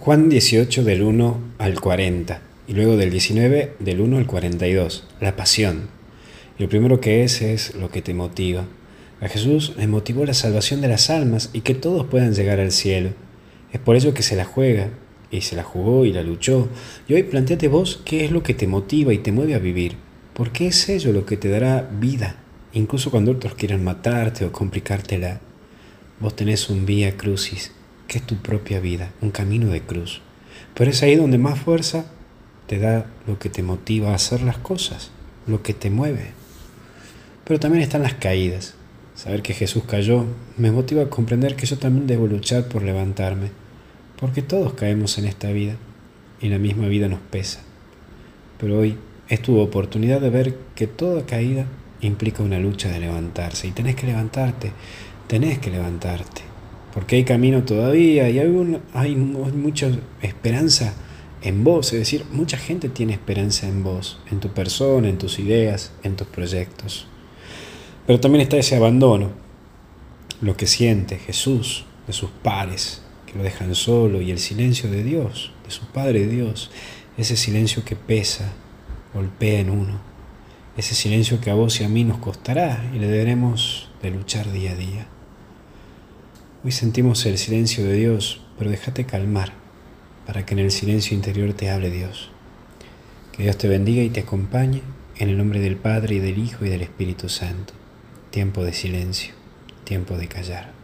Juan 18 del 1 al 40 y luego del 19 del 1 al 42, la pasión. Y lo primero que es es lo que te motiva. A Jesús le motivó la salvación de las almas y que todos puedan llegar al cielo. Es por ello que se la juega y se la jugó y la luchó. Y hoy planteate vos qué es lo que te motiva y te mueve a vivir. Porque es ello lo que te dará vida, incluso cuando otros quieran matarte o complicártela. Vos tenés un vía crucis que es tu propia vida, un camino de cruz. Pero es ahí donde más fuerza te da lo que te motiva a hacer las cosas, lo que te mueve. Pero también están las caídas. Saber que Jesús cayó me motiva a comprender que yo también debo luchar por levantarme, porque todos caemos en esta vida y la misma vida nos pesa. Pero hoy es tu oportunidad de ver que toda caída implica una lucha de levantarse y tenés que levantarte, tenés que levantarte porque hay camino todavía y hay, hay mucha esperanza en vos, es decir, mucha gente tiene esperanza en vos, en tu persona, en tus ideas, en tus proyectos. Pero también está ese abandono, lo que siente Jesús de sus pares, que lo dejan solo, y el silencio de Dios, de su Padre Dios, ese silencio que pesa, golpea en uno, ese silencio que a vos y a mí nos costará y le deberemos de luchar día a día. Hoy sentimos el silencio de Dios, pero déjate calmar para que en el silencio interior te hable Dios. Que Dios te bendiga y te acompañe en el nombre del Padre y del Hijo y del Espíritu Santo. Tiempo de silencio, tiempo de callar.